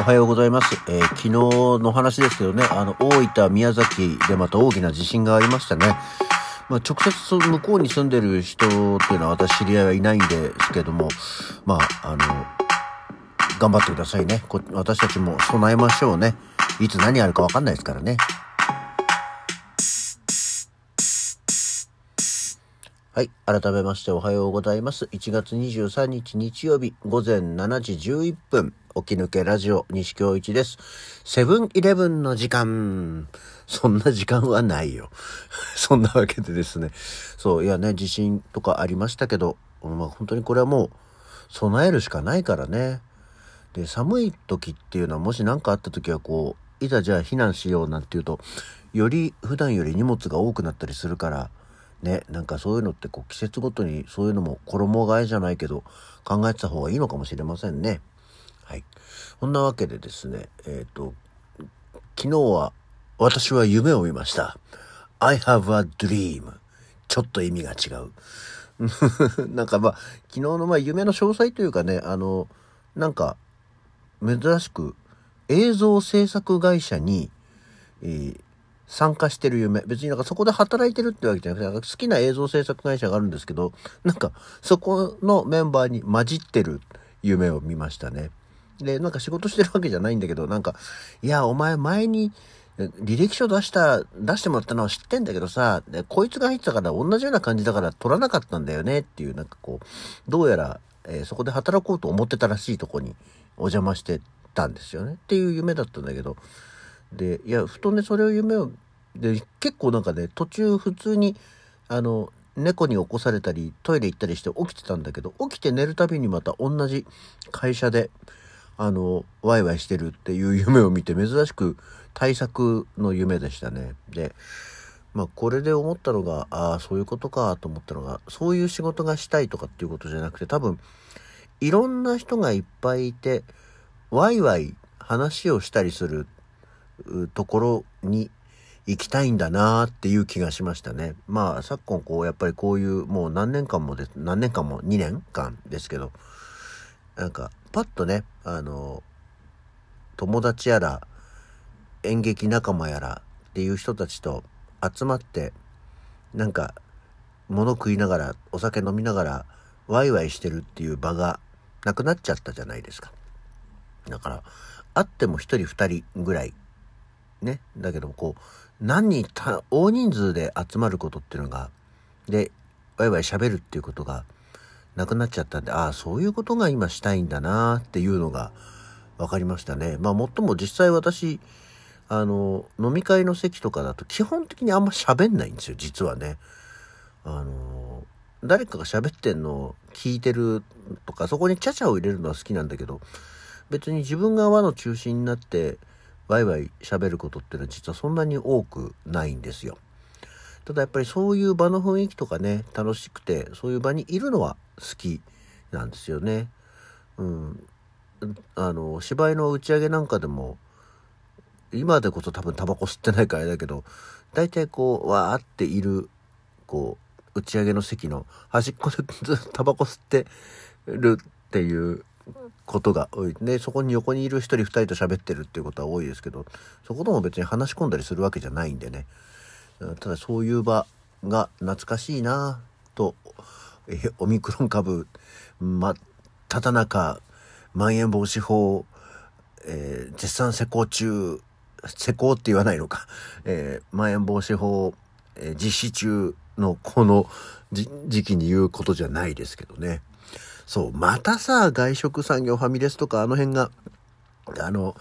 おはようございます。えー昨日の話ですけどね、あの、大分、宮崎でまた大きな地震がありましたね。まあ、直接向こうに住んでる人っていうのは私知り合いはいないんですけども、まあ、あの、頑張ってくださいね。こ私たちも備えましょうね。いつ何あるかわかんないですからね。はい。改めましておはようございます。1月23日日曜日午前7時11分。起き抜けラジオ西京一です。セブンイレブンの時間。そんな時間はないよ。そんなわけでですね。そう、いやね、地震とかありましたけど、まあ本当にこれはもう備えるしかないからね。で、寒い時っていうのはもし何かあった時はこう、いざじゃあ避難しようなんていうと、より普段より荷物が多くなったりするから、ね、なんかそういうのってこう季節ごとにそういうのも衣替えじゃないけど考えてた方がいいのかもしれませんね。はい。そんなわけでですね、えっ、と、昨日は私は夢を見ました。I have a dream. ちょっと意味が違う。なんかまあ、昨日のまあ夢の詳細というかね、あの、なんか、珍しく映像制作会社に、えー参加してる夢。別になんかそこで働いてるってわけじゃなくて、なんか好きな映像制作会社があるんですけど、なんかそこのメンバーに混じってる夢を見ましたね。で、なんか仕事してるわけじゃないんだけど、なんか、いや、お前前に履歴書出した、出してもらったのは知ってんだけどさ、でこいつが入ってたから同じような感じだから取らなかったんだよねっていう、なんかこう、どうやら、えーそこで働こうと思ってたらしいとこにお邪魔してたんですよね。っていう夢だったんだけど、で、いや、ふとね、それを夢を、で、結構なんかね、途中普通に、あの、猫に起こされたり、トイレ行ったりして起きてたんだけど、起きて寝るたびにまた同じ会社で、あの、ワイワイしてるっていう夢を見て、珍しく対策の夢でしたね。で、まあ、これで思ったのが、ああ、そういうことかと思ったのが、そういう仕事がしたいとかっていうことじゃなくて、多分、いろんな人がいっぱいいて、ワイワイ話をしたりするところに行きたいんだなっていう気がしましたね。まあ昨今こうやっぱりこういうもう何年間もです何年間も2年間ですけどなんかパッとねあの友達やら演劇仲間やらっていう人たちと集まってなんか物食いながらお酒飲みながらワイワイしてるっていう場がなくなっちゃったじゃないですか。だからあっても一人二人ぐらいね。だけどもこう、何人た、大人数で集まることっていうのが、で、ワイワイ喋るっていうことがなくなっちゃったんで、ああ、そういうことが今したいんだなっていうのが分かりましたね。まあ、もっとも実際私、あの、飲み会の席とかだと基本的にあんま喋んないんですよ、実はね。あの、誰かが喋ってんのを聞いてるとか、そこにチャチャを入れるのは好きなんだけど、別に自分が輪の中心になって、ワイワイ喋ることっていうのは実はそんなに多くないんですよ。ただやっぱりそういう場の雰囲気とかね、楽しくて、そういう場にいるのは好きなんですよね。うん。あの、芝居の打ち上げなんかでも、今でこそ多分タバコ吸ってないからあれだけど、大体こう、わーっている、こう、打ち上げの席の端っこでずっとタバコ吸ってるっていうことが多い。で、そこに横にいる一人二人と喋ってるっていうことは多いですけど、そことも別に話し込んだりするわけじゃないんでね。ただそういう場が懐かしいなと、オミクロン株、ま、ただ中、まん延防止法、えー絶賛施行中、施行って言わないのか、えーまん延防止法、えー実施中のこの時期に言うことじゃないですけどね。そう、またさ、外食産業ファミレスとかあの辺が、あの、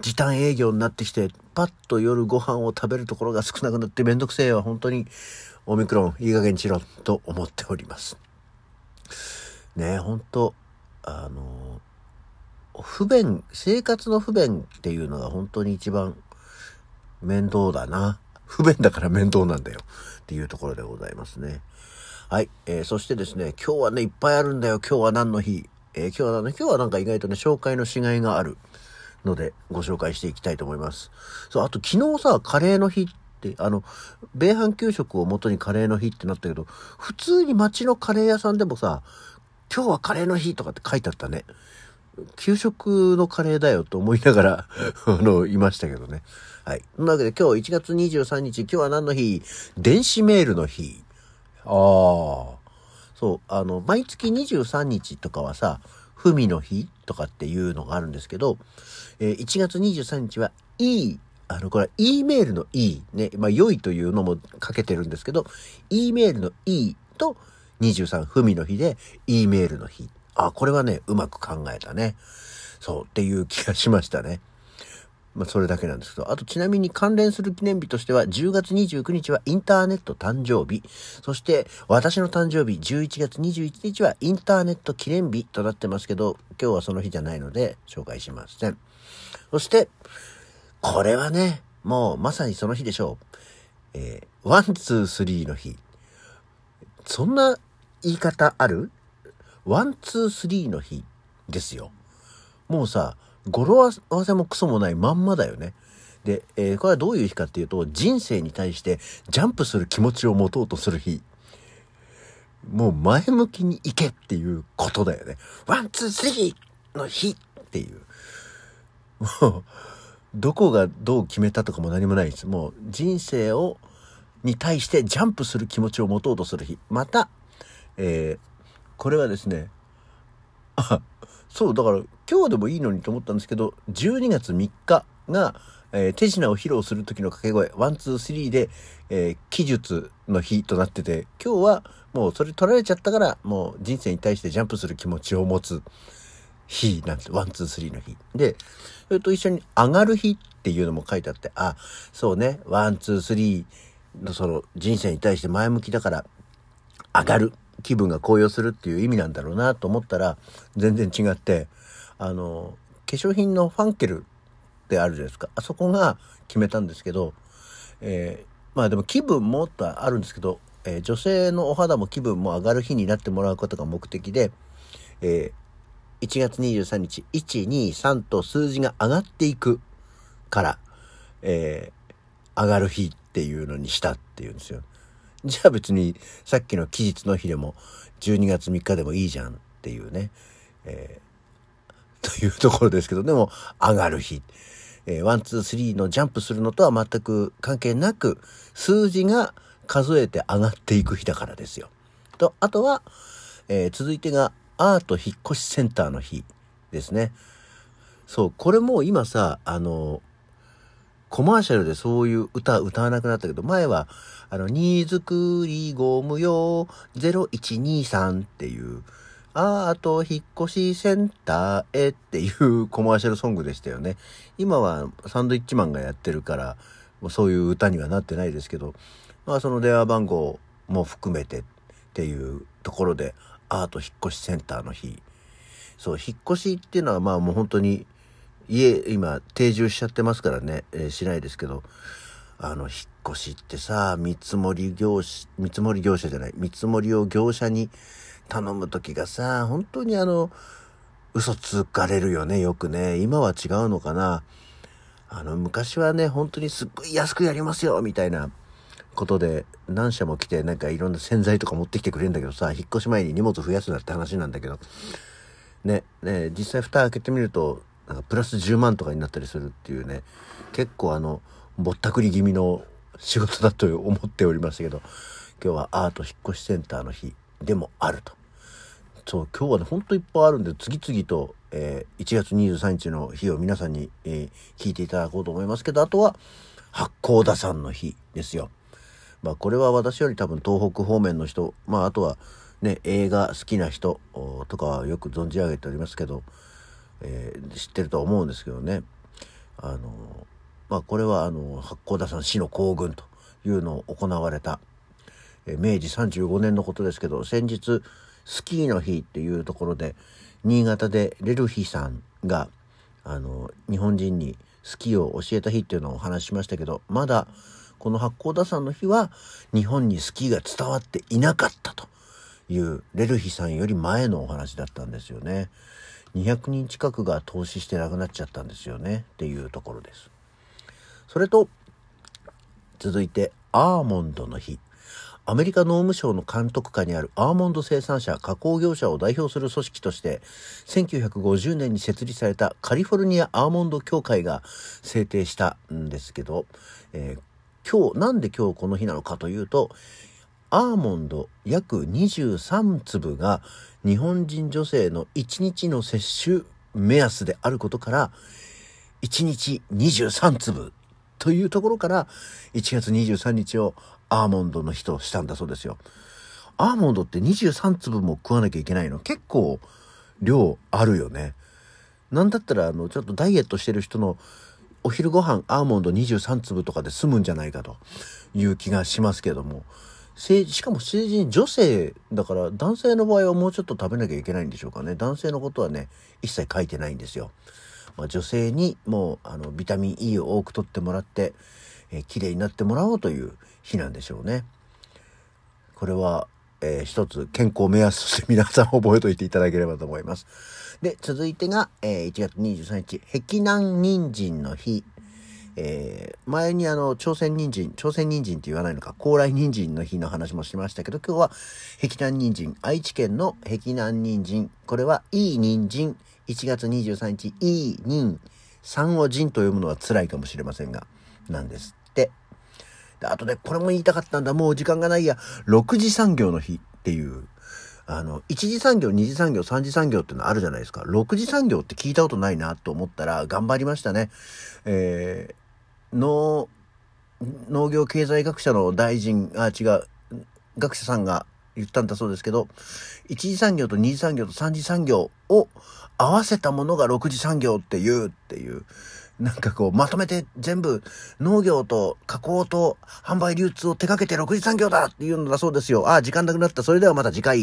時短営業になってきて、パッと夜ご飯を食べるところが少なくなってめんどくせえわ。本当に、オミクロン、いい加減にしろ、と思っております。ねえ、本当あの、不便、生活の不便っていうのが本当に一番面倒だな。不便だから面倒なんだよ。っていうところでございますね。はい。えーそしてですね、今日はね、いっぱいあるんだよ。今日は何の日えー今日はね、今日はなんか意外とね、紹介のしがいがあるので、ご紹介していきたいと思います。そう、あと昨日さ、カレーの日って、あの、米飯給食を元にカレーの日ってなったけど、普通に街のカレー屋さんでもさ、今日はカレーの日とかって書いてあったね。給食のカレーだよと思いながら あの、いましたけどね。はい。というわけで今日1月23日、今日は何の日？電子メールの日。ああ。そう、あの、毎月23日とかはさ、ふみの日とかっていうのがあるんですけど、えー、1月23日は、いい、あの、これは E メールの E ね、まあ、良いというのもかけてるんですけど、E メールの E と23ふみの日で E メールの日。あ、これはね、うまく考えたね。そうっていう気がしましたね。まあ、それだけなんですけど、あとちなみに関連する記念日としては、10月29日はインターネット誕生日。そして、私の誕生日、11月21日はインターネット記念日となってますけど、今日はその日じゃないので、紹介しません。そして、これはね、もうまさにその日でしょう。えー、 one, two, threeの日。そんな言い方ある？ one, two, threeの日ですよ。もうさ、語呂合わせもクソもないまんまだよね。で、えー、これはどういう日かっていうと、人生に対してジャンプする気持ちを持とうとする日。もう前向きに行けっていうことだよね。 one, two, threeの日っていう。もう、どこがどう決めたとかも何もないです。もう人生を、に対してジャンプする気持ちを持とうとする日。また、えー、これはですね、あ、そう、だから今日でもいいのにと思ったんですけど、12月3日が、えー、手品を披露する時の掛け声、 one, two, threeで、えー、奇術の日となってて、今日はもうそれ取られちゃったから、もう人生に対してジャンプする気持ちを持つ日なんです。 one, two, threeの日。で、それと一緒に上がる日っていうのも書いてあって、あ、そうね、 one, two, threeのその人生に対して前向きだから、上がる。気分が高揚するっていう意味なんだろうなと思ったら、全然違って、あの、化粧品のファンケルってあるじゃないですか。あそこが決めたんですけど、えー、まあでも気分もっとあるんですけど、えー、女性のお肌も気分も上がる日になってもらうことが目的で、えー、1月23日、1、2、3と数字が上がっていくから、え、上がる日っていうのにしたっていうんですよ。じゃあ別にさっきの奇術の日でも12月3日でもいいじゃんっていうね。えというところですけど、でも上がる日。えー、 one, two, threeのジャンプするのとは全く関係なく、数字が数えて上がっていく日だからですよ。と、あとは、えー、続いてがアート引っ越しセンターの日ですね。そう、これも今さ、あの、コマーシャルでそういう歌歌わなくなったけど、前は、あの、荷造りゴム用0123っていう、アート引っ越しセンターへっていうコマーシャルソングでしたよね。今はサンドイッチマンがやってるから、もうそういう歌にはなってないですけど、まあその電話番号も含めてっていうところで、アート引っ越しセンターの日。そう、引っ越しっていうのはまあもう本当に家今定住しちゃってますからね、えー、しないですけど、あの、引っ越しってさ、見積もり業者、見積もり業者じゃない、見積もりを業者に頼む時がさ、本当にあの、嘘つかれるよね、よくね。今は違うのかな。あの、昔はね、本当にすっごい安くやりますよ、みたいな。ことで、何社も来て、なんかいろんな洗剤とか持ってきてくれるんだけどさ、引っ越し前に荷物増やすなって話なんだけど、ね、ね、実際蓋開けてみると、なんかプラス10万とかになったりするっていうね、結構あの、ぼったくり気味の仕事だと思っておりましたけど、今日はアート引っ越しセンターの日でもあると。そう今日はねほんといっぱいあるんで次々と、えー、1月23日の日を皆さんに、えー、聞いていただこうと思いますけどあとは八甲田山の日ですよ。まあこれは私より多分東北方面の人まああとはね映画好きな人とかはよく存じ上げておりますけど、えー、知ってると思うんですけどねあのまあこれはあの八甲田山死の行軍というのを行われた、え、明治35年のことですけど先日スキーの日っていうところで新潟でレルヒさんがあの日本人にスキーを教えた日っていうのをお話ししましたけどまだこの八甲田山の日は日本にスキーが伝わっていなかったというレルヒさんより前のお話だったんですよね。200人近くが投資して亡くなっちゃったんですよねっていうところです。それと続いてアーモンドの日。アメリカ農務省の監督下にあるアーモンド生産者、加工業者を代表する組織として、1950年に設立されたカリフォルニアアーモンド協会が制定したんですけど、えー、今日、なんで今日この日なのかというと、アーモンド約23粒が日本人女性の1日の摂取目安であることから、1日23粒というところから、1月23日をアーモンドの日としたんだそうですよ。アーモンドって23粒も食わなきゃいけないの？結構量あるよね。なんだったらあのちょっとダイエットしてる人のお昼ご飯アーモンド23粒とかで済むんじゃないかという気がしますけども。しかも成人女性だから男性の場合はもうちょっと食べなきゃいけないんでしょうかね。男性のことはね、一切書いてないんですよ。まあ、女性にもうあのビタミン E を多く取ってもらって、えー、綺麗になってもらおうという日なんでしょうね。これは、えー、一つ健康目安として皆さん覚えておいていただければと思います。で、続いてが、えー、1月23日、碧南人参の日。えー、前にあの、朝鮮人参、朝鮮人参って言わないのか、高麗人参の日の話もしましたけど、今日は碧南人参、愛知県の碧南人参、これはいい人参、1月23日、いい人、三を人と読むのは辛いかもしれませんが、なんですって。であとね、これも言いたかったんだ、もう時間がないや、6次産業の日っていう、あの、1次産業、2次産業、3次産業ってのあるじゃないですか。6次産業って聞いたことないなと思ったら、頑張りましたね。えー、農、農業経済学者の大臣、あ、違う、学者さんが言ったんだそうですけど、1次産業と2次産業と3次産業を合わせたものが6次産業っていうっていう、なんかこう、まとめて全部農業と加工と販売流通を手掛けて6次産業だっていうのだそうですよ。ああ、時間なくなった。それではまた次回。